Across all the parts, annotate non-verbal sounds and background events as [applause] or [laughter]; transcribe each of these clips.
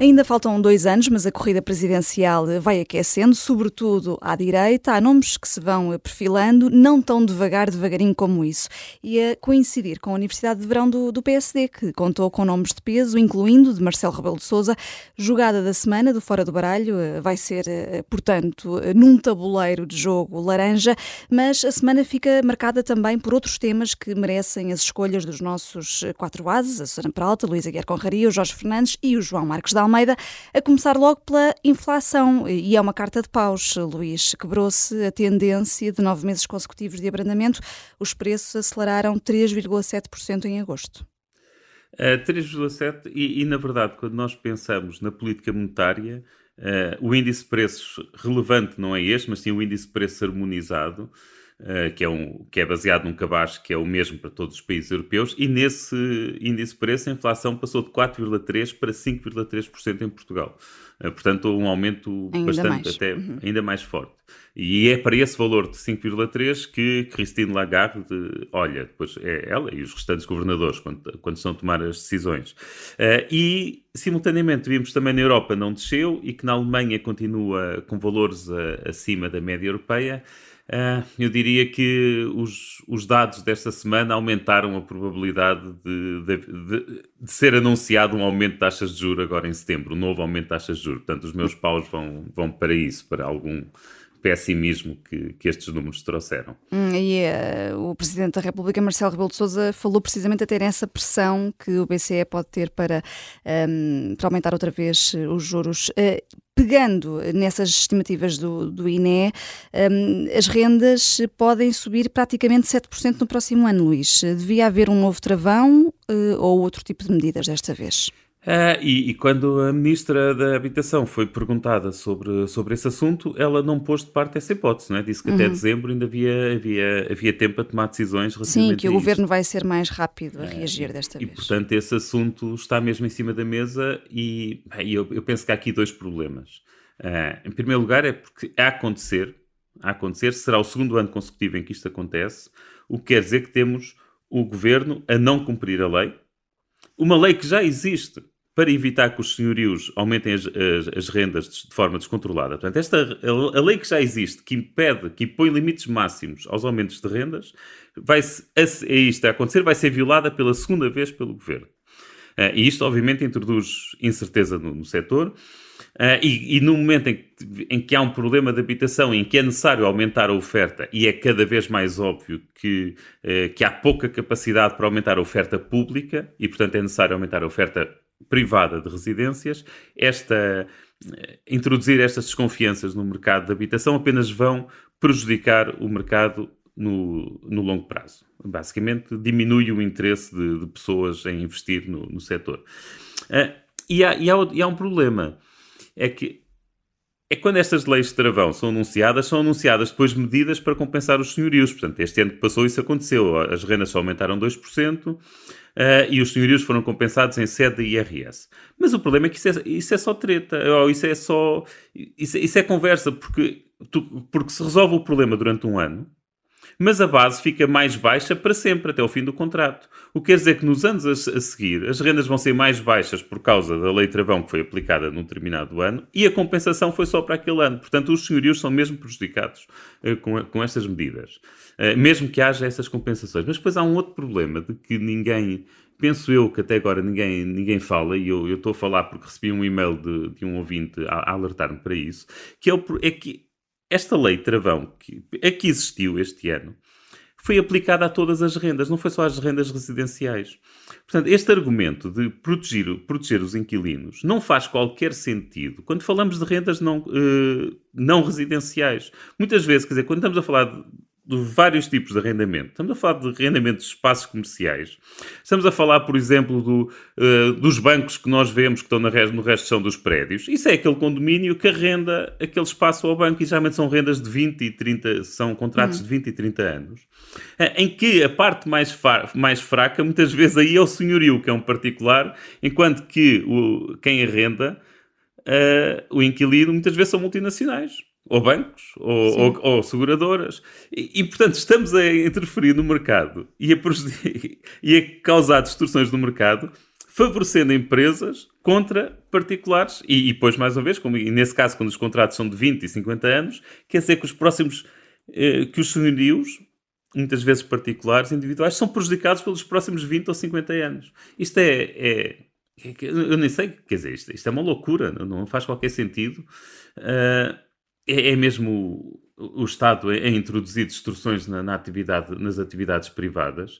Ainda faltam dois anos, mas a corrida presidencial vai aquecendo, sobretudo à direita. Há nomes que se vão perfilando, não tão devagar, devagarinho como isso. E a coincidir com a Universidade de Verão do, do PSD, que contou com nomes de peso, incluindo de Marcelo Rebelo de Souza. Jogada da semana do Fora do Baralho eh, vai ser, eh, portanto, eh, num tabuleiro de jogo laranja, mas a semana fica marcada também por outros temas que merecem as escolhas dos nossos quatro ases, a Susana Peralta, Luísa Guerra Conraria, o Jorge Fernandes e o João Marcos Dal Almeida, a começar logo pela inflação. E é uma carta de paus, Luís. Quebrou-se a tendência de nove meses consecutivos de abrandamento. Os preços aceleraram 3,7% em agosto. Uh, 3,7% e, e, na verdade, quando nós pensamos na política monetária, uh, o índice de preços relevante não é este, mas sim o índice de preços harmonizado, que, é um, que é baseado num cabaz que é o mesmo para todos os países europeus, e nesse índice de preço a inflação passou de 4,3% para 5,3% em Portugal. Uh, portanto, um aumento ainda bastante, mais. até uhum. ainda mais forte. E é para esse valor de 5,3% que Christine Lagarde olha, depois é ela e os restantes governadores quando, quando estão a tomar as decisões. Uh, e, simultaneamente, vimos também na Europa não desceu e que na Alemanha continua com valores acima da média europeia. Uh, eu diria que os, os, dados desta semana aumentaram a probabilidade de, de, de, de, ser anunciado um aumento de taxas de juros agora em setembro, um novo aumento de taxas de juros. Portanto, os meus paus vão, vão para isso, para algum pessimismo que, que estes números trouxeram. Hum, e uh, o Presidente da República, Marcelo Rebelo de Sousa, falou precisamente a ter essa pressão que o BCE pode ter para, um, para aumentar outra vez os juros. Uh, pegando nessas estimativas do, do INE, um, as rendas podem subir praticamente 7% no próximo ano, Luís. Devia haver um novo travão uh, ou outro tipo de medidas desta vez? Uh, e, e, quando a Ministra da Habitação foi perguntada sobre, sobre esse assunto, ela não pôs de parte essa hipótese, não é? Disse que uhum. até dezembro ainda havia, havia, havia tempo a tomar decisões Sim, que o Governo vai ser mais rápido a uh, reagir desta vez. E, portanto, esse assunto está mesmo em cima da mesa e bem, eu, eu, penso que há aqui dois problemas. Uh, em primeiro lugar, é porque a acontecer, a acontecer, será o segundo ano consecutivo em que isto acontece, o que quer dizer que temos o Governo a não cumprir a lei, uma lei que já existe para evitar que os senhorios aumentem as, as, as, rendas de forma descontrolada. Portanto, esta, a, a, lei que já existe, que impede, que impõe limites máximos aos aumentos de rendas, vai a, a isto a acontecer, vai ser violada pela segunda vez pelo governo. Uh, e isto, obviamente, introduz incerteza no, no setor. Uh, e, e, no momento em que, em que, há um problema de habitação em que é necessário aumentar a oferta e é cada vez mais óbvio que, uh, que há pouca capacidade para aumentar a oferta pública e, portanto, é necessário aumentar a oferta privada de residências, esta, eh, introduzir estas desconfianças no mercado de habitação apenas vão prejudicar o mercado no, no longo prazo. Basicamente, diminui o interesse de, de pessoas em investir no, no setor. Uh, e, há, e, há, e há um problema, é que é quando estas leis de travão são anunciadas, são anunciadas depois medidas para compensar os senhorios. Portanto, este ano que passou isso aconteceu. As rendas só aumentaram 2%, uh, e os senhorios foram compensados em sede da IRS. Mas o problema é que isso é, isso é só treta, ou isso é só. Isso, isso é conversa, porque, tu, porque se resolve o problema durante um ano, mas a base fica mais baixa para sempre, até o fim do contrato. O que quer dizer que nos anos a, a, seguir as rendas vão ser mais baixas por causa da lei travão que foi aplicada num determinado ano e a compensação foi só para aquele ano. Portanto, os senhorios são mesmo prejudicados uh, com, com estas medidas, uh, mesmo que haja essas compensações. Mas depois há um outro problema de que ninguém penso eu que até agora ninguém, ninguém fala, e eu estou a falar porque recebi um e-mail de, de um ouvinte a, a alertar-me para isso, que é, o, é, que esta lei travão que, é que existiu este ano foi aplicada a todas as rendas, não foi só às rendas residenciais. Portanto, este argumento de proteger, proteger os inquilinos não faz qualquer sentido quando falamos de rendas não, uh, não residenciais. Muitas vezes, quer dizer, quando estamos a falar de, de vários tipos de arrendamento. Estamos a falar de arrendamento de espaços comerciais. Estamos a falar, por exemplo, do, uh, dos bancos que nós vemos que estão na, no resto são dos prédios. Isso é aquele condomínio que arrenda aquele espaço ao banco e geralmente são rendas de 20 e 30, são contratos hum. de 20 e 30 anos. Uh, em que a parte mais, mais fraca, muitas vezes aí é o senhorio, que é um particular, enquanto que o, quem arrenda, uh, o inquilino, muitas vezes são multinacionais ou bancos, ou, ou, ou seguradoras. E, e, portanto, estamos a interferir no mercado e a, [laughs] e a causar distorções no mercado favorecendo empresas contra particulares. E, e depois, mais uma vez, como, nesse caso, quando os contratos são de 20 e 50 anos, quer dizer que os próximos, eh, que os senhorios, muitas vezes particulares, individuais, são prejudicados pelos próximos 20 ou 50 anos. Isto é, é eu nem sei, quer dizer, isto, isto é uma loucura, não, não faz qualquer sentido. Uh, é, é, mesmo o, o Estado a, a, introduzir distorções na, na, atividade, nas atividades privadas.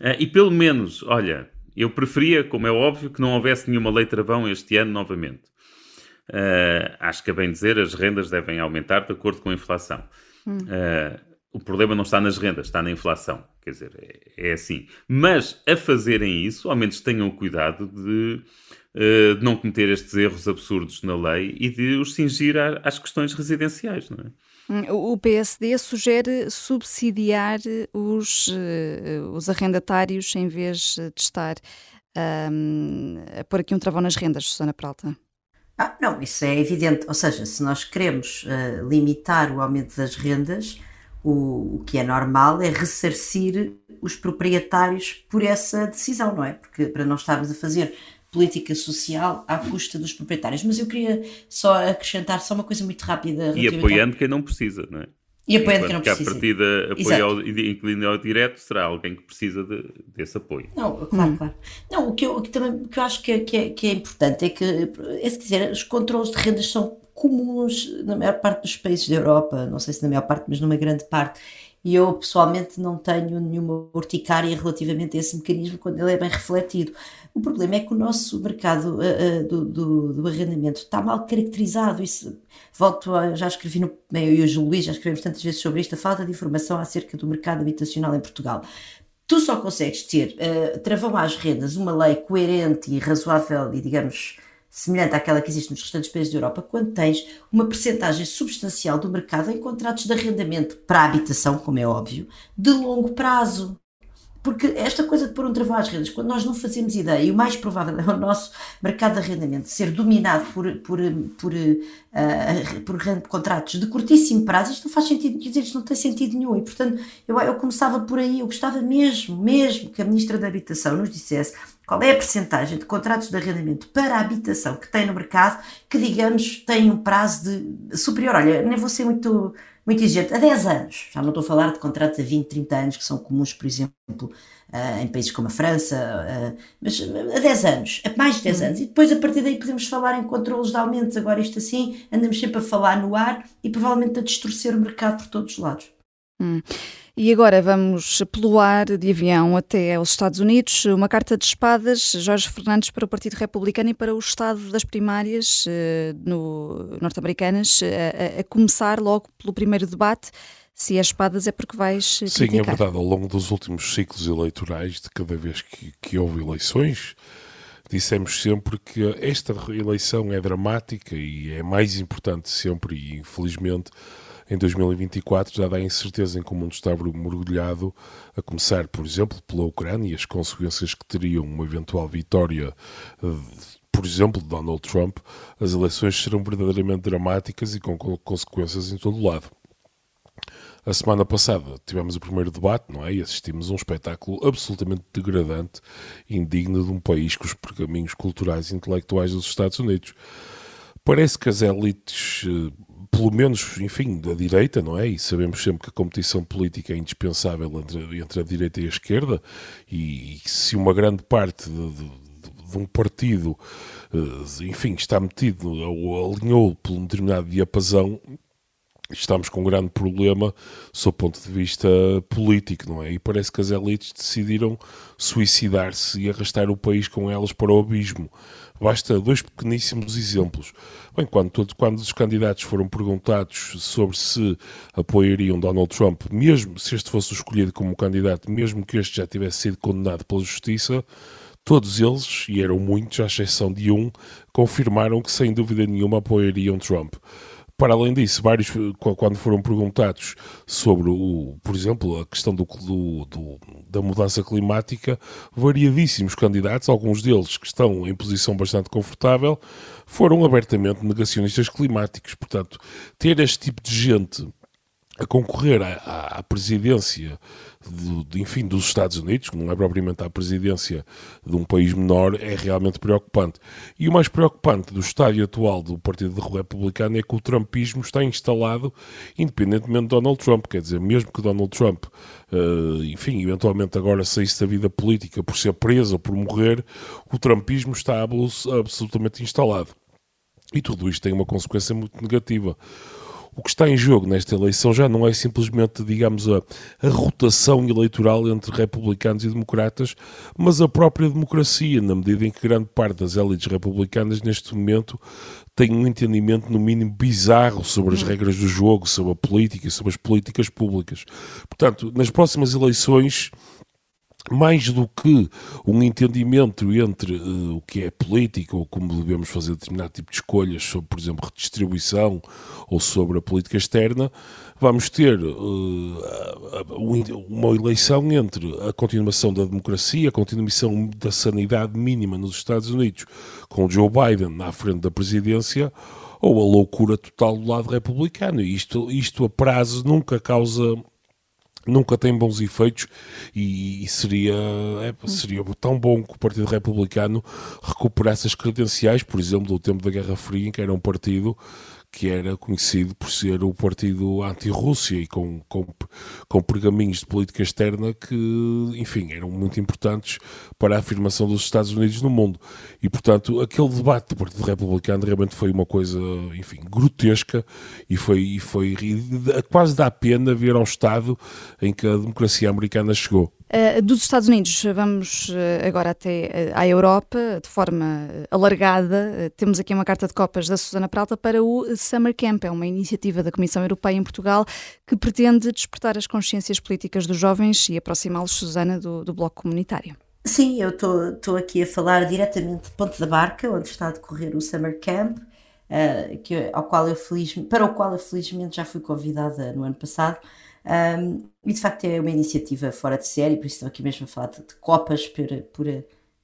Uh, e pelo menos, olha, eu preferia, como é óbvio, que não houvesse nenhuma lei travão este ano novamente. Uh, acho que é bem dizer, as rendas devem aumentar de acordo com a inflação. Hum. o problema não está nas rendas, está na inflação. Quer dizer, é, é assim. Mas a fazerem isso, ao menos tenham o cuidado de, uh, de, não cometer estes erros absurdos na lei e de os cingir às questões residenciais, não é? Hum, o PSD sugere subsidiar os, uh, os arrendatários em vez de estar um, a pôr aqui um travão nas rendas, Susana Pralta. Ah, não, isso é evidente. Ou seja, se nós queremos uh, limitar o aumento das rendas, o, o que é normal é ressarcir os proprietários por essa decisão, não é? Porque para não estarmos a fazer política social à custa dos proprietários. Mas eu queria só acrescentar só uma coisa muito rápida. E apoiando quem não precisa, não é? E apoiando quem não precisa. Que a partida apoio ao, inclino ao direto será alguém que precisa de, desse apoio. Não, claro, hum. claro. Não, o que eu, que também, o que eu acho que é, que, é, que é importante é que, é se quiser, os controles de rendas são comuns na maior parte dos países da Europa, não sei se na maior parte, mas numa grande parte. E eu pessoalmente não tenho nenhuma urticária relativamente a esse mecanismo quando ele é bem refletido. O problema é que o nosso mercado uh, uh, do, do, do, arrendamento está mal caracterizado. Isso, volto a, já escrevi no meio, e hoje o Luís já escrevemos tantas vezes sobre isto, a falta de informação acerca do mercado habitacional em Portugal. Tu só consegues ter uh, travão às rendas, uma lei coerente e razoável e, digamos, semelhante àquela que existe nos restantes países da Europa, quando tens uma percentagem substancial do mercado em contratos de arrendamento para habitação, como é óbvio, de longo prazo. Porque esta coisa de pôr um travão às rendas, quando nós não fazemos ideia, e o mais provável é o nosso mercado de arrendamento ser dominado por, por, por, uh, por contratos de curtíssimo prazo, isto não faz sentido, dizer, isto não tem sentido nenhum. E, portanto, eu, eu começava por aí, eu gostava mesmo, mesmo que a Ministra da Habitação nos dissesse qual é a percentagem de contratos de arrendamento para a habitação que tem no mercado que, digamos, tem um prazo de superior. Olha, nem vou ser muito muito exigente, a 10 anos. Já não estou a falar de contratos a 20, 30 anos, que são comuns, por exemplo, uh, em países como a França, uh, mas a 10 anos, a mais de 10 hum. anos. E depois, a partir daí, podemos falar em controles de aumentos. Agora, isto assim, andamos sempre a falar no ar e provavelmente a distorcer o mercado por todos os lados. Hum. E agora vamos pelo ar de avião até aos Estados Unidos. Uma carta de espadas, Jorge Fernandes, para o Partido Republicano e para o Estado das primárias uh, norte-americanas, uh, a, a, começar logo pelo primeiro debate. Se é espadas é porque vais Sim, criticar. é verdade. Ao longo dos últimos ciclos eleitorais, de cada vez que, que houve eleições, dissemos sempre que esta eleição é dramática e é mais importante sempre e infelizmente em 2024, já dá incerteza em que o mundo está mergulhado, a começar, por exemplo, pela Ucrânia e as consequências que teriam uma eventual vitória por exemplo, de Donald Trump, as eleições serão verdadeiramente dramáticas e com consequências em todo o lado. A semana passada tivemos o primeiro debate, não é? E assistimos a um espetáculo absolutamente degradante indigno de um país com os pergaminhos culturais e intelectuais dos Estados Unidos. Parece que as elites eh, pelo menos, enfim, da direita, não é? E sabemos sempre que a competição política é indispensável entre, entre a direita e a esquerda, e, e se uma grande parte de, de, de um partido, eh, enfim, está metido ou alinhou por um determinado diapasão, estamos com um grande problema sob ponto de vista político, não é? E parece que as elites decidiram suicidar-se e arrastar o país com elas para o abismo. Basta dois pequeníssimos exemplos. Bem, quando, quando os candidatos foram perguntados sobre se apoiariam Donald Trump, mesmo se este fosse escolhido como candidato, mesmo que este já tivesse sido condenado pela justiça, todos eles, e eram muitos, à exceção de um, confirmaram que sem dúvida nenhuma apoiariam Trump. Para além disso, vários, quando foram perguntados sobre, o, por exemplo, a questão do, do, do, da mudança climática, variadíssimos candidatos, alguns deles que estão em posição bastante confortável, foram abertamente negacionistas climáticos. Portanto, ter este tipo de gente a concorrer à, à presidência do, de, enfim, dos Estados Unidos, que não é propriamente a presidência de um país menor, é realmente preocupante. E o mais preocupante do estádio atual do Partido Republicano é que o trumpismo está instalado independentemente de Donald Trump. Quer dizer, mesmo que Donald Trump, uh, enfim, eventualmente agora saísse da vida política por ser preso ou por morrer, o trumpismo está absolutamente instalado. E tudo isto tem uma consequência muito negativa o que está em jogo nesta eleição já não é simplesmente, digamos, a, a, rotação eleitoral entre republicanos e democratas, mas a própria democracia, na medida em que grande parte das élites republicanas neste momento tem um entendimento, no mínimo, bizarro sobre as regras do jogo, sobre a política sobre as políticas públicas. Portanto, nas próximas eleições mais do que um entendimento entre uh, o que é política ou como devemos fazer determinado tipo de escolhas sobre, por exemplo, redistribuição ou sobre a política externa, vamos ter uh, uma eleição entre a continuação da democracia, a continuação da sanidade mínima nos Estados Unidos, com Joe Biden na frente da presidência, ou a loucura total do lado republicano. Isto, isto a prazo nunca causa nunca tem bons efeitos e, e seria, é, seria tão bom que o Partido Republicano recuperasse as credenciais, por exemplo, do tempo da Guerra Fria, em que era um partido que era conhecido por ser o partido anti-Rússia e com, com, com pergaminhos de política externa que, enfim, eram muito importantes para a afirmação dos Estados Unidos no mundo. E, portanto, aquele debate do Partido Republicano realmente foi uma coisa, enfim, grotesca e foi, e foi e quase dá pena ver ao estado em que a democracia americana chegou. Uh, dos Estados Unidos, vamos uh, agora até uh, à Europa, de forma alargada. temos aqui uma carta de copas da Susana Prata para o Summer Camp. É uma iniciativa da Comissão Europeia em Portugal que pretende despertar as consciências políticas dos jovens e aproximá-los, Susana, do, do Bloco Comunitário. Sim, eu estou aqui a falar diretamente de Ponte da Barca, onde está a decorrer o Summer Camp, que, ao qual eu feliz, para o qual eu felizmente já fui convidada no ano passado. Um, e de facto é uma iniciativa fora de série, por isso estou aqui mesmo a falar de, de copas por, por,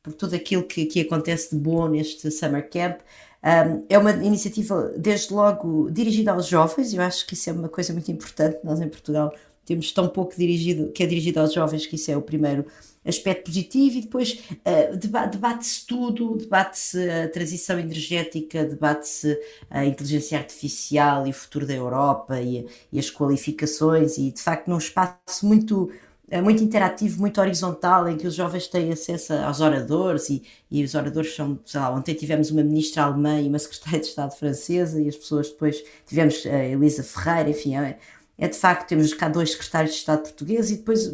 por, tudo aquilo que, que acontece de bom neste Summer Camp. Um, é uma iniciativa, desde logo, dirigida aos jovens, eu acho que isso é uma coisa muito importante. Nós em Portugal temos tão pouco dirigido, que é dirigido aos jovens, que isso é o primeiro aspecto positivo, e depois uh, debate-se tudo, debate-se a transição energética, debate-se a inteligência artificial e o futuro da Europa e, e as qualificações, e de facto num espaço muito eh, muito interativo, muito horizontal, em que os jovens têm acesso aos oradores e, e os oradores são, sei lá, ontem tivemos uma ministra alemã e uma [laughs] secretária de Estado francesa e as pessoas depois tivemos a Elisa Ferreira, enfim, é, é de facto, temos cá dois secretários de Estado portugueses e depois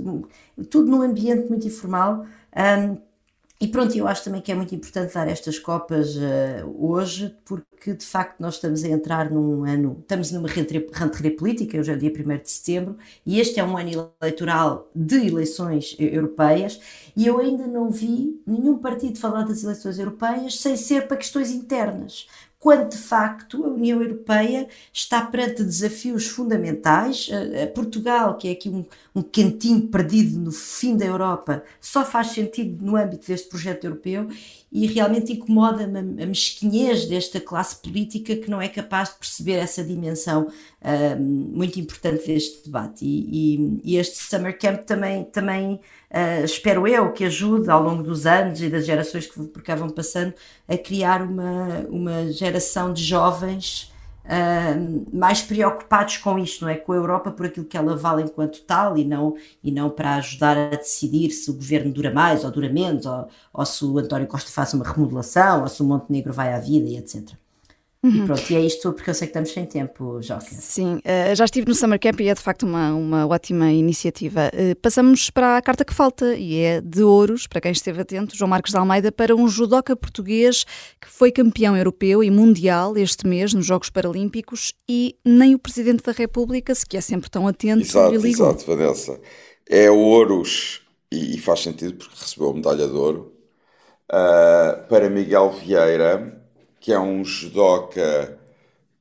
tudo num ambiente muito informal. Um, e pronto, eu acho também que é muito importante dar estas copas uh, hoje, porque de facto nós estamos a entrar num ano, estamos numa rentrée política, hoje é o dia 1 de setembro, e este é um ano eleitoral de eleições europeias, e eu ainda não vi nenhum partido falar das eleições europeias sem ser para questões internas quando de facto a União Europeia está perante desafios fundamentais. Portugal, que é aqui um, um cantinho perdido no fim da Europa, só faz sentido no âmbito deste projeto europeu e realmente incomoda-me a mesquinhez desta classe política que não é capaz de perceber essa dimensão uh, muito importante deste debate. E, e, e, este Summer Camp também, também uh, espero eu, que ajude ao longo dos anos e das gerações que por cá vão passando a criar uma, uma geração de jovens uh, mais preocupados com isto, não é? Com a Europa por aquilo que ela vale enquanto tal e não, e não para ajudar a decidir se o governo dura mais ou dura menos, ou, ou se o António Costa faz uma remodelação, ou se o Montenegro vai à vida e etc. Uhum. E pronto, e é isto porque eu sei que estamos sem tempo, Joca. Sim, uh, já estive no Summer Camp e é de facto uma, uma ótima iniciativa. Uh, passamos para a carta que falta e é de ouros, para quem esteve atento, João Marcos de Almeida, para um judoca português que foi campeão europeu e mundial este mês nos Jogos Paralímpicos e nem o Presidente da República, se que é sempre tão atento, exato, ligou. Exato, Vanessa. É ouros e, e faz sentido porque recebeu a medalha de ouro. Uh, para Miguel Vieira, que é um judoca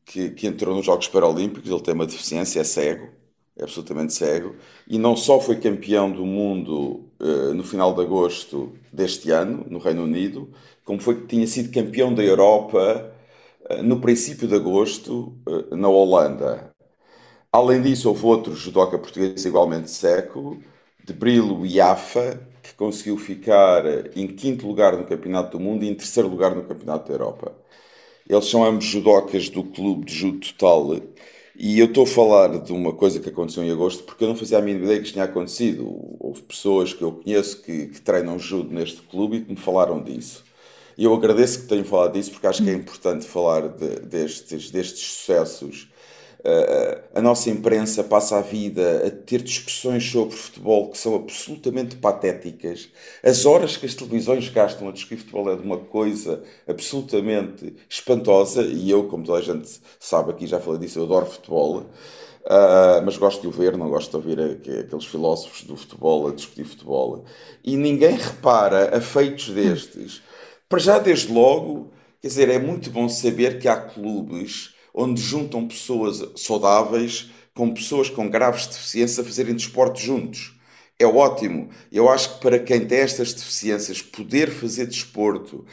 que, que entrou nos Jogos Paralímpicos, ele tem uma deficiência, é cego, é absolutamente cego, e não só foi campeão do mundo uh, no final de agosto deste ano, no Reino Unido, como foi que tinha sido campeão da Europa uh, no princípio de agosto uh, na Holanda. Além disso, houve outro judoca português igualmente seco, de Brilo Iafa, que conseguiu ficar em quinto lugar no Campeonato do Mundo e em terceiro lugar no Campeonato da Europa. Eles são ambos judocas do Clube de Judo Total e eu estou a falar de uma coisa que aconteceu em agosto porque eu não fazia a mínima ideia que isto tinha acontecido. Houve pessoas que eu conheço que, que treinam judo neste clube e que me falaram disso. E eu agradeço que tenham falado disso porque acho que é importante falar de, destes, destes sucessos a nossa imprensa passa a vida a ter discussões sobre futebol que são absolutamente patéticas. As horas que as televisões gastam a discutir futebol é de uma coisa absolutamente espantosa. E eu, como toda a gente sabe aqui, já falei disso, eu adoro futebol. Uh, mas gosto de o ver, não gosto de ouvir aqueles filósofos do futebol a discutir futebol. E ninguém repara a feitos destes. Para já, desde logo, quer dizer, é muito bom saber que há clubes onde juntam pessoas saudáveis com pessoas com graves deficiências a fazerem desporto juntos. É ótimo. Eu acho que para quem tem estas deficiências, poder fazer desporto,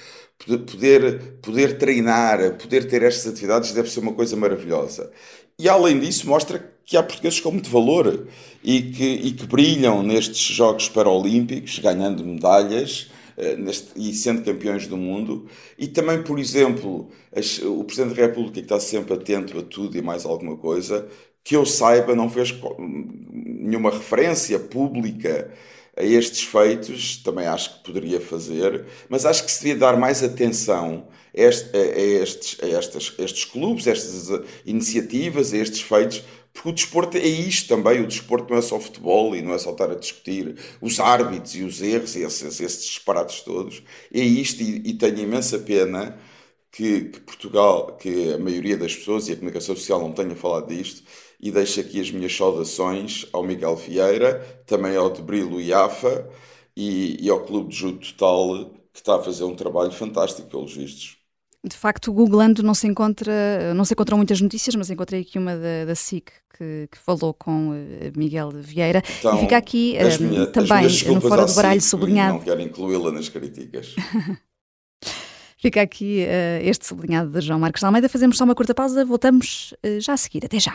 poder, poder treinar, poder ter estas atividades deve ser uma coisa maravilhosa. E além disso, mostra que há portugueses com muito valor e que, e que brilham nestes Jogos Paralímpicos, ganhando medalhas neste, e sendo campeões do mundo. E também, por exemplo, as, o Presidente da República, que está sempre atento a tudo e mais alguma coisa, que eu saiba, não fez nenhuma referência pública a estes feitos, também acho que poderia fazer, mas acho que se devia dar mais atenção a, este, a, estes, a, estes, a estes clubes, a estas iniciativas, a estes feitos, porque [laughs] o desporto é isto também. O desporto não é só futebol e não é só estar a discutir os árbitros e os erros e esses, esses disparates todos. É isto e, e tenho imensa pena que, que, Portugal, que a maioria das pessoas e a comunicação social não tenha falado disto. E deixo aqui as minhas saudações ao Miguel Vieira, também ao de Brilo Iafa e, e ao Clube de Judo Total, que está a fazer um trabalho fantástico pelos vistos. De facto, googlando não se encontra, não se encontram muitas notícias, mas encontrei aqui uma da, da SIC que, que, falou com uh, Miguel Vieira. Então, e fica aqui uh, minha, também no Fora do Baralho sublinhado. Não quero incluí-la nas críticas. [laughs] fica aqui uh, este sublinhado de João Marcos de Almeida. Fazemos só uma curta pausa, voltamos já a seguir. Até já.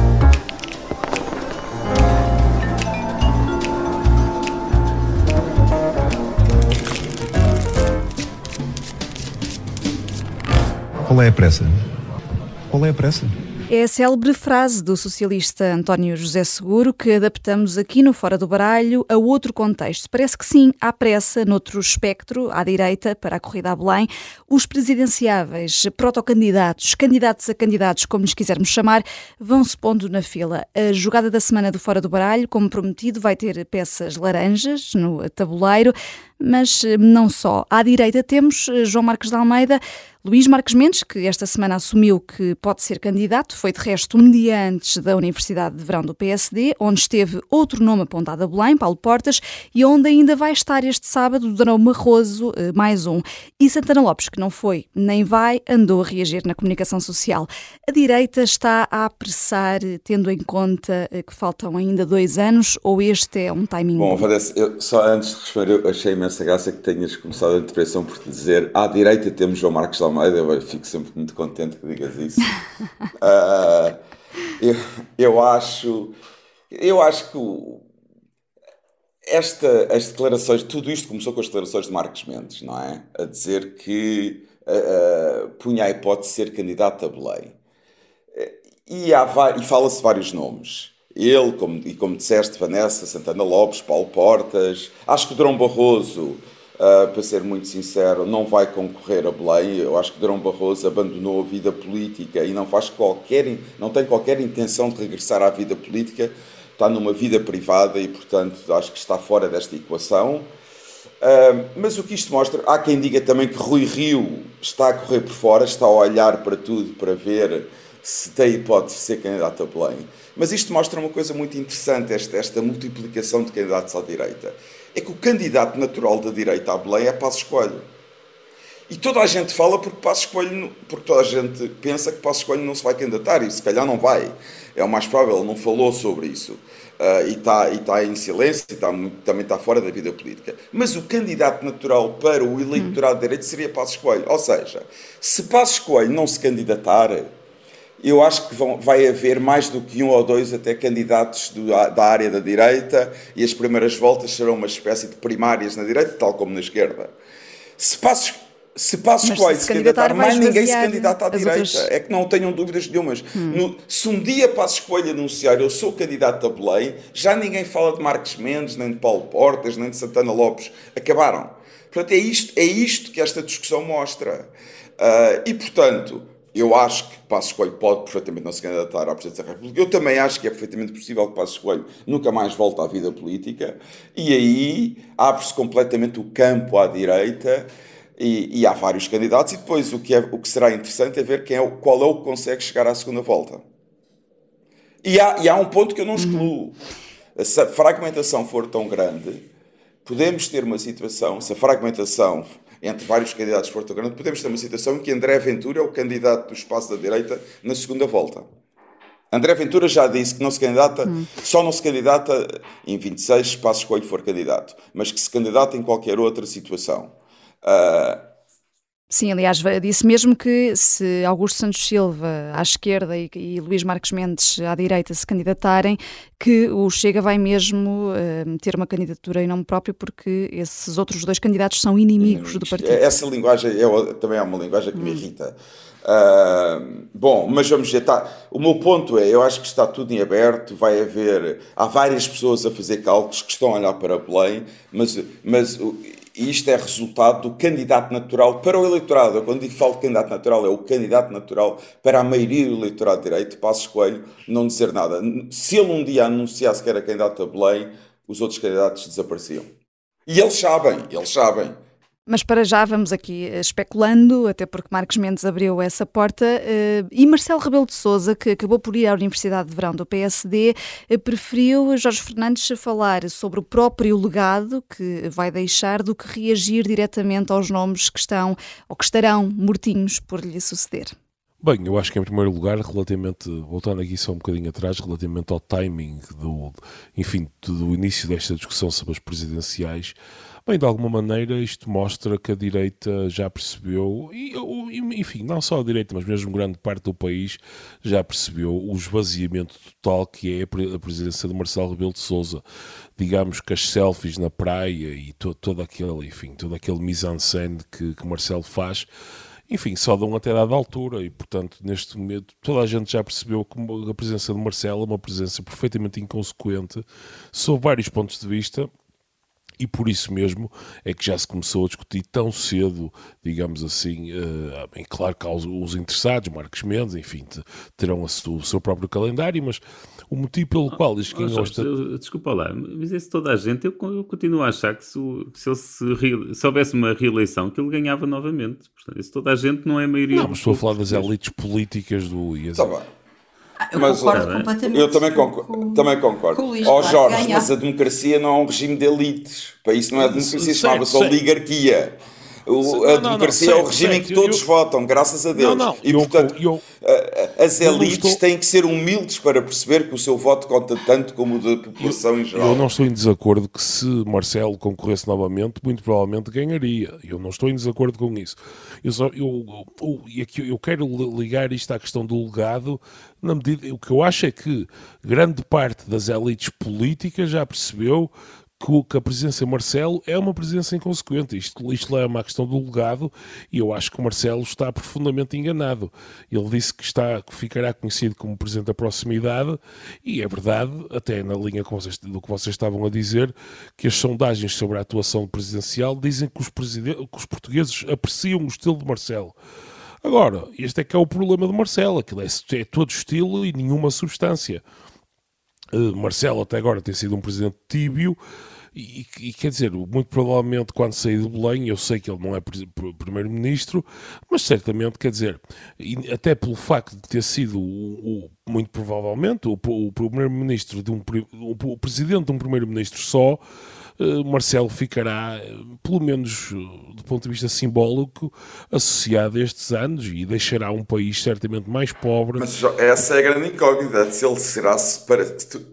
Qual é a pressa? Qual é a pressa? É a célebre frase do socialista António José Seguro que adaptamos aqui no Fora do Baralho a outro contexto. Parece que sim, há pressa noutro espectro, à direita, para a corrida a Belém. Os presidenciáveis, protocandidatos, candidatos a candidatos, como lhes quisermos chamar, vão-se pondo na fila. A jogada da semana do Fora do Baralho, como prometido, vai ter peças laranjas no tabuleiro, mas não só. À direita temos João Marcos de Almeida, Luís Marques Mendes, que esta semana assumiu que pode ser candidato, foi de resto um dia antes da Universidade de Verão do PSD, onde esteve outro nome apontado a Belém, Paulo Portas, e onde ainda vai estar este sábado Dona Marroso, eh, mais um. E Santana Lopes, que não foi nem vai, andou a reagir na comunicação social. A direita está a apressar, tendo em conta eh, que faltam ainda dois anos, ou este é um timing bom? Bom, eu, só antes de responder, eu achei imensa graça que tenhas começado a intervenção por te dizer à direita temos João Marcos Almeida, eu fico sempre muito contente que digas isso. uh, [laughs] eu, eu acho, eu acho que o, esta, as declarações, tudo isto começou com as declarações de Marcos Mendes, não é? A dizer que uh, punha a hipótese de ser candidato a Belém. E, e fala-se vários nomes. Ele, como, e como disseste, Vanessa, Santana Lopes, Paulo Portas, acho que Drão Barroso, uh, para ser muito sincero, não vai concorrer a Belém. Eu acho que Drão Barroso abandonou a vida política e não faz qualquer, não tem qualquer intenção de regressar à vida política. Está numa vida privada e, portanto, acho que está fora desta equação. Uh, mas o que isto mostra, há quem diga também que Rui Rio está a correr por fora, está a olhar para tudo para ver se tem hipótese de ser candidato a Belém. Mas isto mostra uma coisa muito interessante, esta, esta multiplicação de candidatos à direita. É que o candidato natural da direita à Belém é Passos Coelho. E toda a gente fala porque Passos Coelho, porque toda a gente pensa que Passos Coelho não se vai candidatar e se calhar não vai. É o mais provável, ele não falou sobre isso. Uh, e está tá em silêncio e tá, também está fora da vida política. Mas o candidato natural para o eleitorado hum. de direita seria Passos Coelho. Ou seja, se Passos Coelho não se candidatar, eu acho que vão, vai haver mais do que um ou dois até candidatos do, da área da direita e as primeiras voltas serão uma espécie de primárias na direita, tal como na esquerda. Se Passos, se Passos Coelho se, se candidatar, mais ninguém se candidata à direita. Outras... É que não tenham dúvidas nenhumas. Hum. No, se um dia Passos Coelho anunciar eu sou candidato a Belém, já ninguém fala de Marcos Mendes, nem de Paulo Portas, nem de Santana Lopes. Acabaram. Portanto, é isto, é isto que esta discussão mostra. Uh, e, portanto, eu acho que Passos Coelho pode perfeitamente não se candidatar à presidência da República. Eu também acho que é perfeitamente possível que Passos Coelho nunca mais volte à vida política. E aí abre-se completamente o campo à direita e, e, há vários candidatos. E depois o que, é, o que será interessante é ver quem é, qual é o que consegue chegar à segunda volta. E há, e há um ponto que eu não excluo. Se a fragmentação for tão grande, podemos ter uma situação, se a fragmentação entre vários candidatos for tão grande, podemos ter uma situação em que André Ventura é o candidato do espaço da direita na segunda volta. André Ventura já disse que não se candidata, hum. só não se candidata em 26 espaços que for candidato, mas que se candidata em qualquer outra situação. Uh, Sim, aliás, disse mesmo que se Augusto Santos Silva à esquerda e, e Luís Marques Mendes à direita se candidatarem, que o Chega vai mesmo uh, ter uma candidatura em nome próprio, porque esses outros dois candidatos são inimigos do partido. Essa linguagem é, também é uma linguagem que me hum. irrita. Uh, bom, mas vamos ver. Tá. O meu ponto é: eu acho que está tudo em aberto. Vai haver. Há várias pessoas a fazer cálculos que estão a olhar para Belém, mas, mas e isto é resultado do candidato natural para o eleitorado. Eu, quando digo falo de candidato natural, é o candidato natural para a maioria do eleitorado de direito, Passos Coelho, não dizer nada. Se ele um dia anunciasse que era candidato a Belém, os outros candidatos desapareciam. E eles sabem, eles sabem. Mas para já vamos aqui eh, especulando, até porque Marcos Mendes abriu essa porta, eh, e Marcelo Rebelo de Sousa, que acabou por ir à Universidade de Verão do PSD, eh, preferiu Jorge Fernandes falar sobre o próprio legado que vai deixar do que reagir diretamente aos nomes que estão ou que estarão mortinhos por lhe suceder. Bem, eu acho que em primeiro lugar, relativamente, voltando aqui só um bocadinho atrás, relativamente ao timing do, enfim, do início desta discussão sobre as presidenciais, Bem, de alguma maneira isto mostra que a direita já percebeu, e, enfim, não só a direita, mas mesmo grande parte do país já percebeu o esvaziamento total que é a presidência de Marcelo Rebelo de Sousa. Digamos que as selfies na praia e to, todo aquele, enfim, todo aquele mise-en-scène que, que Marcelo faz, enfim, só dão até dada altura e, portanto, neste momento, toda a gente já percebeu que a presença de Marcelo é uma presença perfeitamente inconsequente sob vários pontos de vista e por isso mesmo é que já se começou a discutir tão cedo, digamos assim, uh, bem, claro que os, os interessados, Marcos Mendes, enfim, terão a, o seu próprio calendário, mas o motivo pelo qual diz que oh, gosta... Desculpa lá, mas esse toda a gente, eu, eu continuo a achar que se, se ele se, se, houvesse uma reeleição, que ele ganhava novamente. Portanto, esse toda a gente não é a maioria... Não, mas estou a falar das elites políticas do IAS. Está bem. Eu mas, concordo completamente. Eu também concordo. Com, também concordo. Ó oh, Jorge, mas a democracia não é um regime de elites. Para isso não é democracia, chamava-se oligarquia. O, a democracia não, não, é o regime em que todos eu, votam, graças a Deus. Não, e, portanto, eu, eu, as elites estou... têm que ser humildes para perceber que o seu voto conta tanto como o da população em geral. Eu não estou em desacordo que se Marcelo concorresse novamente, muito provavelmente ganharia. Eu não estou em desacordo com isso. Eu, só, eu, eu, eu, eu quero ligar isto à questão do legado, na medida. O que eu acho é que grande parte das elites políticas já percebeu que a presença de Marcelo é uma presença inconsequente. Isto, isto leva à questão do legado e eu acho que o Marcelo está profundamente enganado. Ele disse que, está, que ficará conhecido como Presidente da Proximidade e é verdade, até na linha do que vocês estavam a dizer, que as sondagens sobre a atuação presidencial dizem que os, que os portugueses apreciam o estilo de Marcelo. Agora, este é que é o problema de Marcelo, aquilo é, é todo estilo e nenhuma substância. Uh, Marcelo até agora tem sido um presidente tíbio, e, e, quer dizer, muito provavelmente quando sair de Belém, eu sei que ele não é primeiro-ministro, mas certamente, quer dizer, até pelo facto de ter sido o, o muito provavelmente o, o primeiro-ministro de um o presidente de um primeiro-ministro só, eh, Marcelo ficará, eh, pelo menos eh, do ponto de vista simbólico, associado a estes anos e deixará um país certamente mais pobre. Mas essa é a grande incógnita, se ele será para,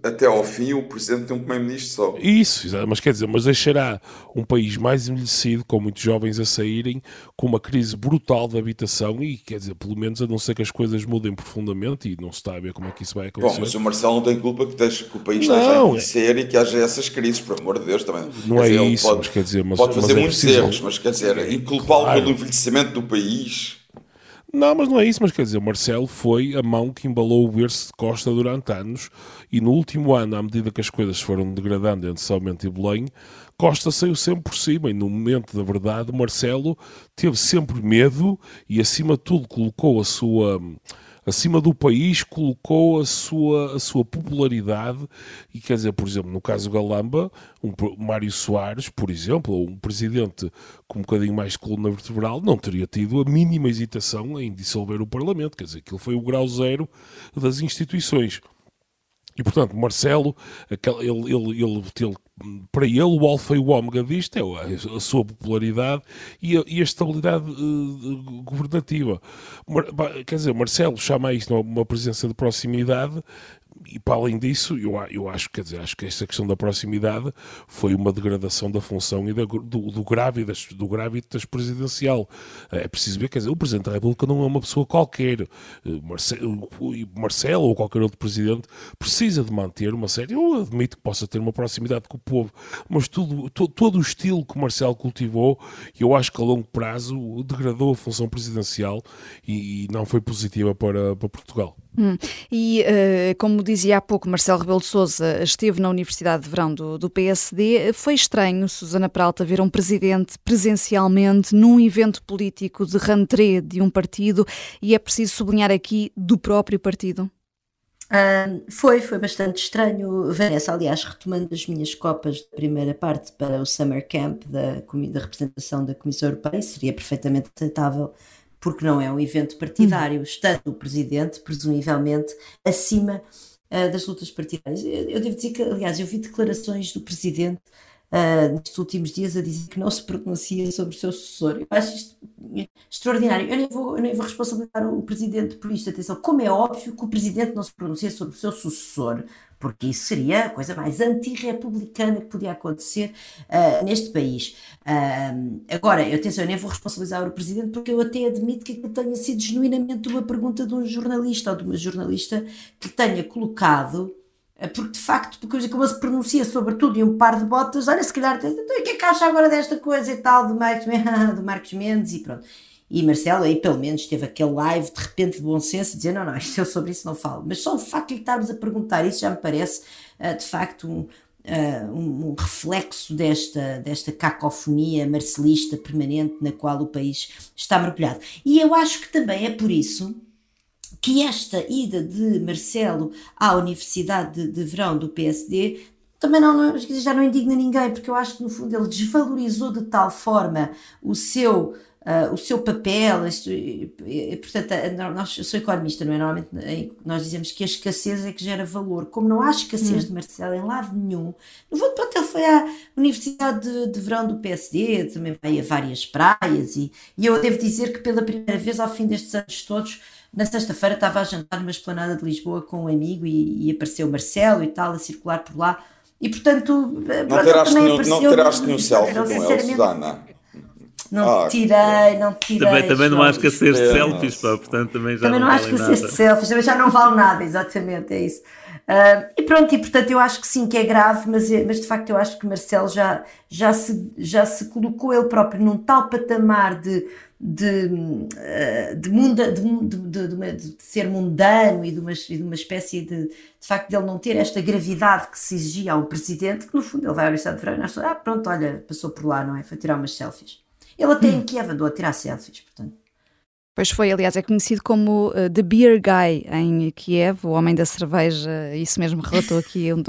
até ao fim o presidente de um primeiro-ministro só. Isso, mas quer dizer, mas deixará um país mais envelhecido, com muitos jovens a saírem, com uma crise brutal de habitação e, quer dizer, pelo menos a não ser que as coisas mudem profundamente e não se está a ver como é que isso vai acontecer. Bom, mas o Marcelo não tem culpa que, deixe, que o país esteja a envelhecer é... e que haja essas crises, por amor de Deus, também não é isso, pode, mas quer dizer, mas, pode fazer mas é muitos preciso... erros, mas quer dizer, inculpá-lo claro. pelo envelhecimento do país. Não, mas não é isso, mas quer dizer, Marcelo foi a mão que embalou o berço de Costa durante anos e no último ano, à medida que as coisas foram degradando entre Salmento e Belém, Costa saiu sempre por cima e no momento da verdade Marcelo teve sempre medo e acima de tudo colocou a sua acima do país, colocou a sua, a sua popularidade e quer dizer, por exemplo, no caso Galamba, um Mário Soares, por exemplo, ou um presidente com um bocadinho mais de coluna vertebral, não teria tido a mínima hesitação em dissolver o Parlamento, quer dizer, aquilo foi o grau zero das instituições. E, portanto, Marcelo, ele, ele, ele, ele para ele, o alfa e o ômega disto é a, a sua popularidade e a, e a estabilidade uh, governativa. Mar, quer dizer, Marcelo chama isto uma presença de proximidade e para além disso, eu, eu acho, quer dizer, acho que esta questão da proximidade foi uma degradação da função e da, do, do, gravitas, do presidencial. É preciso ver, quer dizer, o Presidente da República não é uma pessoa qualquer. Eh, Marcelo, Marcelo ou qualquer outro Presidente precisa de manter uma série, eu admito que possa ter uma proximidade com o povo, mas tudo, todo, todo o estilo que Marcelo cultivou, eu acho que a longo prazo degradou a função presidencial e, e não foi positiva para, para Portugal. Hum. E uh, como dizia há pouco, Marcelo Rebelo de Sousa esteve na Universidade de Verão do, do, PSD. Foi estranho, Susana Peralta, ver um presidente presencialmente num evento político de rentrée de um partido e é preciso sublinhar aqui do próprio partido? Foi, foi bastante estranho, Vanessa. Aliás, retomando as minhas copas da primeira parte para o Summer Camp da, da representação da Comissão Europeia, seria perfeitamente aceitável porque não é um evento partidário, estando o presidente, presumivelmente, acima uh, das lutas partidárias. Eu, eu, devo dizer que, aliás, eu vi declarações do presidente uh, nestes últimos dias a dizer que não se pronuncia sobre o seu sucessor. Eu acho isto extraordinário. Eu nem vou, eu nem vou responsabilizar o presidente por isto. Atenção, como é óbvio que o presidente não se pronuncia sobre o seu sucessor, porque isso seria a coisa mais antirrepublicana que podia acontecer uh, neste país. Uh, agora, eu, atenção, eu nem vou responsabilizar o Presidente, porque eu até admito que tenha sido genuinamente uma pergunta de um jornalista ou de uma jornalista que tenha colocado porque de facto, porque como se pronuncia sobretudo em um par de botas, olha, se calhar, então, o que é que acha agora desta coisa e tal, do Marcos, [laughs] do Marcos Mendes e pronto. E Marcelo aí pelo menos teve aquele live de repente de bom senso dizer não, não, eu sobre isso não falo. Mas só o facto de lhe estarmos a perguntar isso já me parece uh, de facto uh, um, um, reflexo desta, desta cacofonia marcelista permanente na qual o país está mergulhado. E eu acho que também é por isso que esta ida de Marcelo à Universidade de, de Verão do PSD também não, já não indigna ninguém, porque eu acho que no fundo ele desvalorizou de tal forma o seu uh, o seu papel, isto, portanto, nós, eu sou economista, não é? Normalmente nós dizemos que a escassez é que gera valor. Como não há escassez hum. de Marcelo em lado nenhum, no fundo, pronto, ele foi à Universidade de, de, Verão do PSD, também vai a várias praias, e, e eu devo dizer que pela primeira vez, ao fim destes anos todos, na sexta-feira estava a jantar numa esplanada de Lisboa com um amigo e, e apareceu o Marcelo e tal, a circular por lá. E portanto, não terás nenhum, não terás nenhum selfie com ele, Susana. não ah, tirei, não tirei. Também, também não há escassez de selfies, pá, portanto também já também não, não há escassez de selfies, também já não vale nada, exatamente, é isso. Uh, e pronto, e portanto eu acho que sim, que é grave, mas, mas de facto eu acho que Marcelo já, já, se, já se colocou ele próprio num tal patamar de, de, ah, de, munda, de, de, de, ser mundano e de uma, de uma espécie de, de facto de ele não ter esta gravidade que se exigia ao presidente, que no fundo ele vai à Universidade de Verão e ah pronto, olha, passou por lá, não é? Foi tirar umas selfies. Ele até em Kiev andou a tirar selfies, portanto. Pois foi, aliás, é conhecido como uh, The Beer Guy em Kiev, o homem da cerveja, isso mesmo relatou aqui um,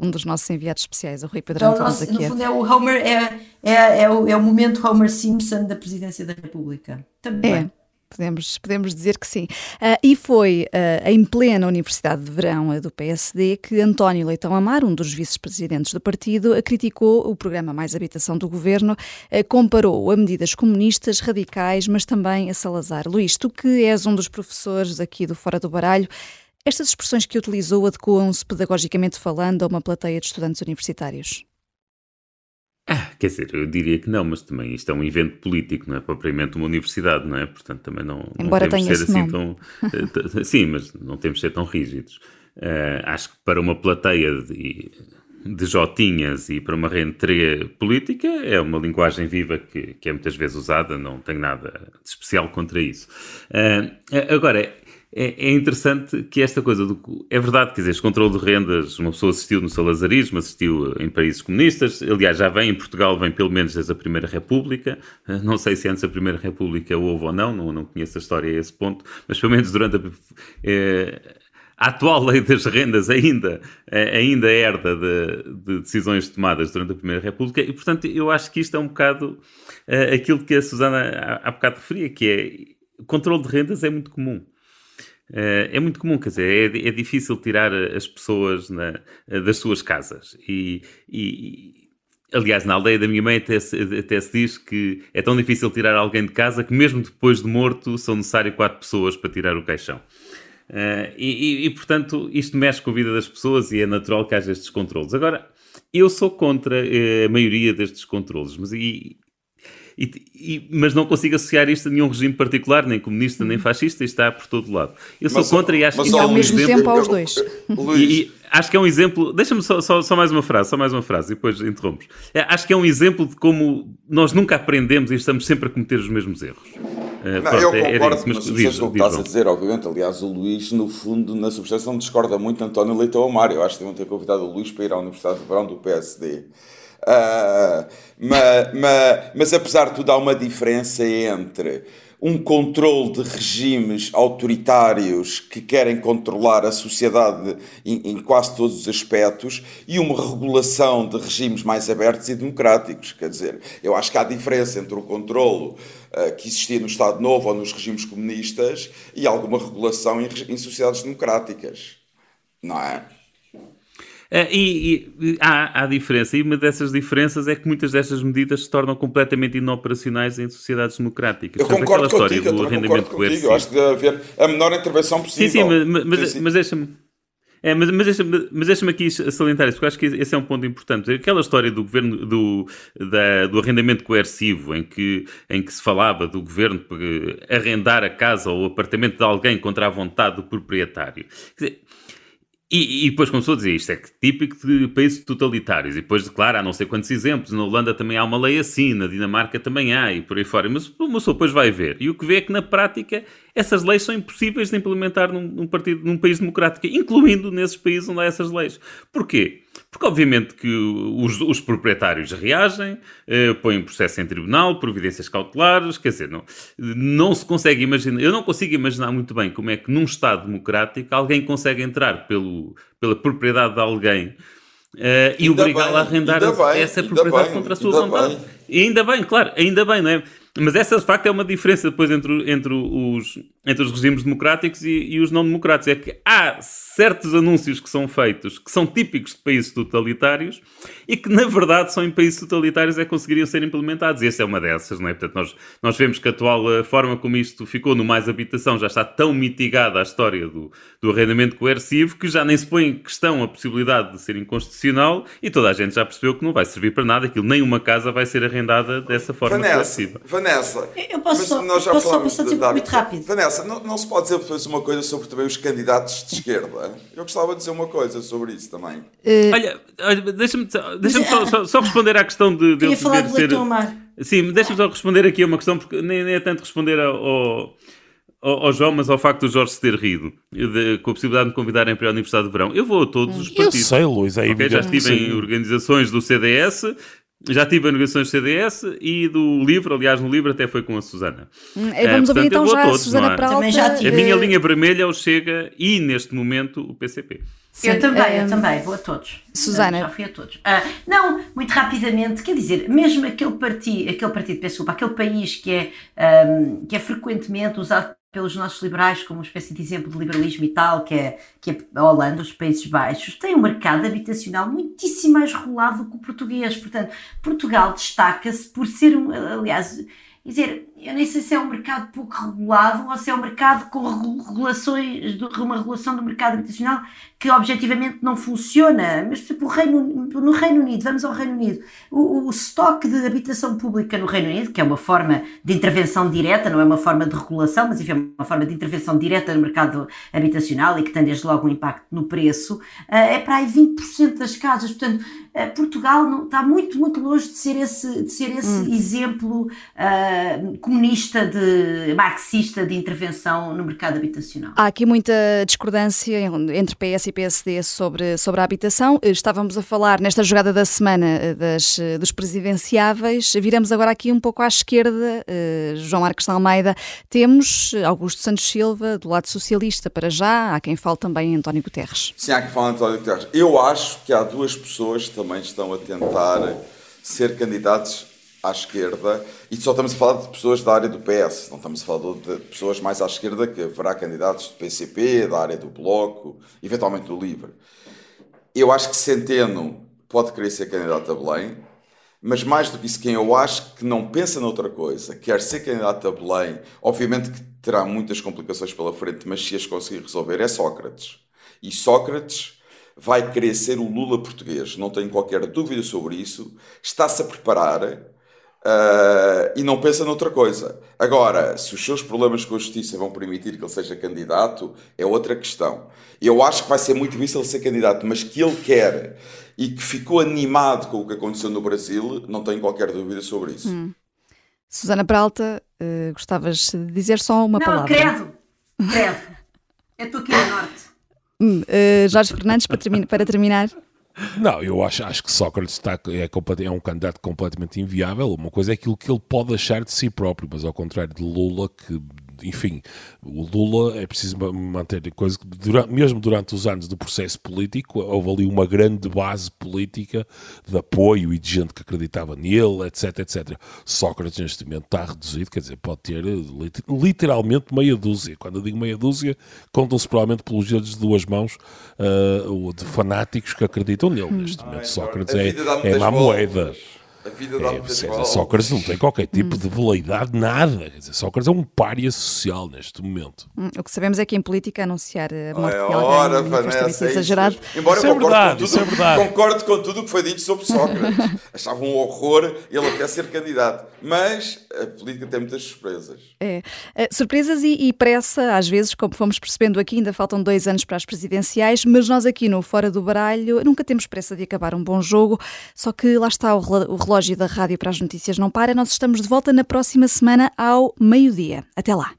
um dos nossos enviados especiais, o Rui Pedro então, Antunes aqui. No fundo é o Homer, é, é, é, o, é o momento Homer Simpson da presidência da República. Também. É. Podemos, podemos dizer que sim. Uh, e foi uh, em plena Universidade de Verão uh, do PSD que António Leitão Amar, um dos vice-presidentes do partido, criticou o programa Mais Habitação do governo, comparou a medidas comunistas radicais, mas também a Salazar. Luís, tu que és um dos professores aqui do Fora do Baralho, estas expressões que utilizou adequam-se pedagogicamente falando a uma plateia de estudantes universitários? Ah, quer dizer, eu diria que não, mas também isto é um evento político, não é propriamente uma universidade, não é? Portanto, também não, Embora não temos de ser assim nome. tão. Eh, sim, mas não temos de ser tão rígidos. Uh, acho que para uma plateia de, de jotinhas e para uma rentrée política é uma linguagem viva que, que é muitas vezes usada, não tenho nada de especial contra isso. Uh, agora, é, é, interessante que esta coisa do. É verdade, quer dizer, este controle de rendas, uma pessoa assistiu no salazarismo, assistiu em países comunistas, aliás, já vem em Portugal, vem pelo menos desde a Primeira República. [laughs] Não sei se antes da Primeira República houve ou não, não, não conheço a história a esse ponto, mas pelo menos durante a. É, a atual lei das rendas ainda, é, ainda herda de, de, decisões tomadas durante a Primeira República e, portanto, eu acho que isto é um bocado uh, aquilo que a Susana há, há bocado referia, que é controle de rendas é muito comum. Uh, é muito comum, quer dizer, é, é difícil tirar as pessoas na, das suas casas. E, e, aliás, na aldeia da minha mãe até se, até se diz que é tão difícil tirar alguém de casa que, mesmo depois de morto, são necessárias quatro pessoas para tirar o caixão. Uh, e, e, portanto, isto mexe com a vida das pessoas e é natural que haja estes controles. Agora, eu sou contra uh, a maioria destes controles, mas e, e, e, mas não consigo associar isto a nenhum regime particular, nem comunista, nem fascista, e está por todo lado. Eu sou mas, contra e acho que é um mesmo exemplo. tempo aos dois. E, e, acho que é um exemplo. Deixa-me só, só, só, mais uma frase, só mais uma frase, e depois interrompes. É, acho que é um exemplo de como nós nunca aprendemos e estamos sempre a cometer os mesmos erros. Uh, não, pronto, eu é, concordo com o que estás a dizer, obviamente. Aliás, o Luís, no fundo, na substação, discorda muito de António Leitão Amar. Eu acho que deviam ter convidado o Luís para ir à Universidade de Verão do PSD. Uh, ah, mas, mas, mas, apesar de tudo, há uma diferença entre um controle de regimes autoritários que querem controlar a sociedade em, em, quase todos os aspectos e uma regulação de regimes mais abertos e democráticos. Quer dizer, eu acho que há diferença entre o controle uh, que existia no Estado Novo ou nos regimes comunistas e alguma regulação em, em sociedades democráticas. Não é? Uh, e, e há, há, diferença, e uma dessas diferenças é que muitas destas medidas se tornam completamente inoperacionais em sociedades democráticas. Eu concordo contigo, história do arrendamento contigo. Eu acho que deve haver a menor intervenção possível. Sim, sim, mas, mas, mas deixa-me. É, mas, mas deixa-me deixa aqui salientar isso, porque acho que esse é um ponto importante. Aquela história do governo do, da, do arrendamento coercivo, em que, em que se falava do governo arrendar a casa ou o apartamento de alguém contra a vontade do proprietário. Quer dizer, e, e, depois começou a dizer isto é típico de países totalitários. E depois, claro, há não sei quantos exemplos. Na Holanda também há uma lei assim, na Dinamarca também há, e por aí fora. Mas uma pessoa depois vai ver. E o que vê é que, na prática, essas leis são impossíveis de implementar num, num, partido, num país democrático, incluindo nesses países onde há essas leis. Porquê? Porque, obviamente, que os, os proprietários reagem, eh, põem processo em tribunal, providências cautelares, quer dizer, não, não se consegue imaginar, eu não consigo imaginar muito bem como é que num Estado democrático alguém consegue entrar pelo, pela propriedade de alguém Uh, e obrigá-lo a arrendar bem, essa propriedade bem, contra a sua vontade. Bem. E ainda bem, claro, ainda bem, não é? Mas essa de facto é uma diferença depois entre, entre os, entre os regimes democráticos e, e, os não democráticos. É que há certos anúncios que são feitos que são típicos de países totalitários e que, na verdade, só em países totalitários é que conseguiriam ser implementados. E esta é uma dessas, não é? Portanto, nós, nós vemos que a atual forma como isto ficou no mais habitação já está tão mitigada a história do, do arrendamento coercivo que já nem se põe em questão a possibilidade de ser inconstitucional e toda a gente já percebeu que não vai servir para nada, aquilo nem uma casa vai ser arrendada dessa forma Vanessa, coerciva. Vanessa, eu posso só, nós já posso só dizer muito rápido. Vanessa, não, não, se pode dizer depois uma coisa sobre também os candidatos de esquerda? Eu gostava de dizer uma coisa sobre isso também. Uh... Olha, olha deixa-me deixa só, só, só, responder à questão de, de eu falar de ser... Sim, deixa-me só responder aqui a uma questão, porque nem, nem é tanto responder ao, ao, ao, João, mas ao facto do Jorge se ter rido, de, com a possibilidade de me convidarem para a Universidade de Verão. Eu vou a todos os partidos. Eu sei, Luís, é okay? Já estive em organizações do CDS, já tive negociações do CDS e do livro, aliás, no livro até foi com a Susana. Hum, é, vamos ouvir então já todos, a Susana Pralta. Já tive... A minha linha vermelha é o Chega e, neste momento, o PCP. Sim, eu também, é... eu também, vou a todos. Susana. Já fui a todos. Uh, não, muito rapidamente, quer dizer, mesmo aquele partido, aquele partido, peço desculpa, aquele país que é, um, que é frequentemente usado pelos nossos liberais como uma espécie de exemplo de liberalismo e tal, que é, que é a Holanda, os Países Baixos, tem um mercado habitacional muitíssimo mais regulado que o português. Portanto, Portugal destaca-se por ser, um, aliás, quer dizer, eu nem sei se é um mercado pouco regulado ou se é um mercado com regulações, uma regulação do mercado habitacional que objetivamente não funciona. Mas, tipo, o Reino, no Reino Unido, vamos ao Reino Unido, o, o estoque de habitação pública no Reino Unido, que é uma forma de intervenção direta, não é uma forma de regulação, mas enfim, é uma forma de intervenção direta no mercado habitacional e que tem desde logo um impacto no preço, eh, é para aí 20% das casas. Portanto, eh, Portugal não, está muito, muito longe de ser esse, de ser esse hum. exemplo uh, comunista, de, marxista de intervenção no mercado habitacional. Há aqui muita discordância entre PS e PSD sobre, sobre a habitação. Estávamos a falar nesta jogada da semana eh, das, eh, dos presidenciáveis. Viramos agora aqui um pouco à esquerda. João Marcos de Almeida. Temos Augusto Santos Silva, do lado socialista, para já. Há quem fale também António Guterres. Sim, há quem fale António Guterres. Eu acho que há duas pessoas que também estão a tentar ser candidatos à esquerda, e só estamos a falar de pessoas da área do PS, não estamos a falar de pessoas mais à esquerda, que haverá candidatos do PCP, da área do Bloco, eventualmente do LIVRE. Eu acho que Centeno pode querer ser candidato a Belém, mas mais do que isso, quem eu acho que não pensa noutra coisa, quer ser candidato a Belém, obviamente que terá muitas complicações pela frente, mas se as conseguir resolver, é Sócrates. E Sócrates vai querer ser o Lula português, não tenho qualquer dúvida sobre isso, está-se a preparar Uh, e não pensa noutra coisa. Agora, se os seus problemas com a justiça vão permitir que ele seja candidato, é outra questão. Eu acho que vai ser muito difícil ser candidato, mas que ele quer e que ficou animado com o que aconteceu no Brasil, não tenho qualquer dúvida sobre isso. Hum. Susana Peralta, uh, gostavas de dizer só uma não, palavra? Credo, credo. Eu estou aqui no norte. Hum, uh, Jorge Fernandes, para, termi para terminar. Não, eu acho, acho que Sócrates está, é, é, um candidato completamente inviável. Uma coisa é aquilo que ele pode achar de si próprio, mas ao contrário de Lula, que enfim, o Lula é preciso manter coisa que durante, mesmo durante os anos do processo político houve ali uma grande base política de apoio e de gente que acreditava nele, etc, etc. Sócrates neste momento está reduzido, quer dizer, pode ter literalmente meia dúzia. Quando eu digo meia dúzia, contam-se provavelmente pelos dedos de duas mãos uh, de fanáticos que acreditam nele. Neste momento, Sócrates é, é má moeda. A vida dá é, Sócrates não tem qualquer tipo hum. de veleidade, nada. Quer dizer, Sócrates é um pária social neste momento. Hum, o que sabemos é que em política anunciar a morte é, de alguém ora, Vanessa, é exagerado. Embora isso eu é verdade, com tudo, é com tudo o que foi dito sobre Sócrates. [laughs] Achava um horror ele até ser candidato. Mas a política tem muitas surpresas. É. Surpresas e, e, pressa, às vezes, como fomos percebendo aqui, ainda faltam dois anos para as presidenciais, mas nós aqui no Fora do Baralho nunca temos pressa de acabar um bom jogo, só que lá está o relógio relógio da Rádio para as Notícias não para. Nós estamos de volta na próxima semana ao meio-dia. Até lá.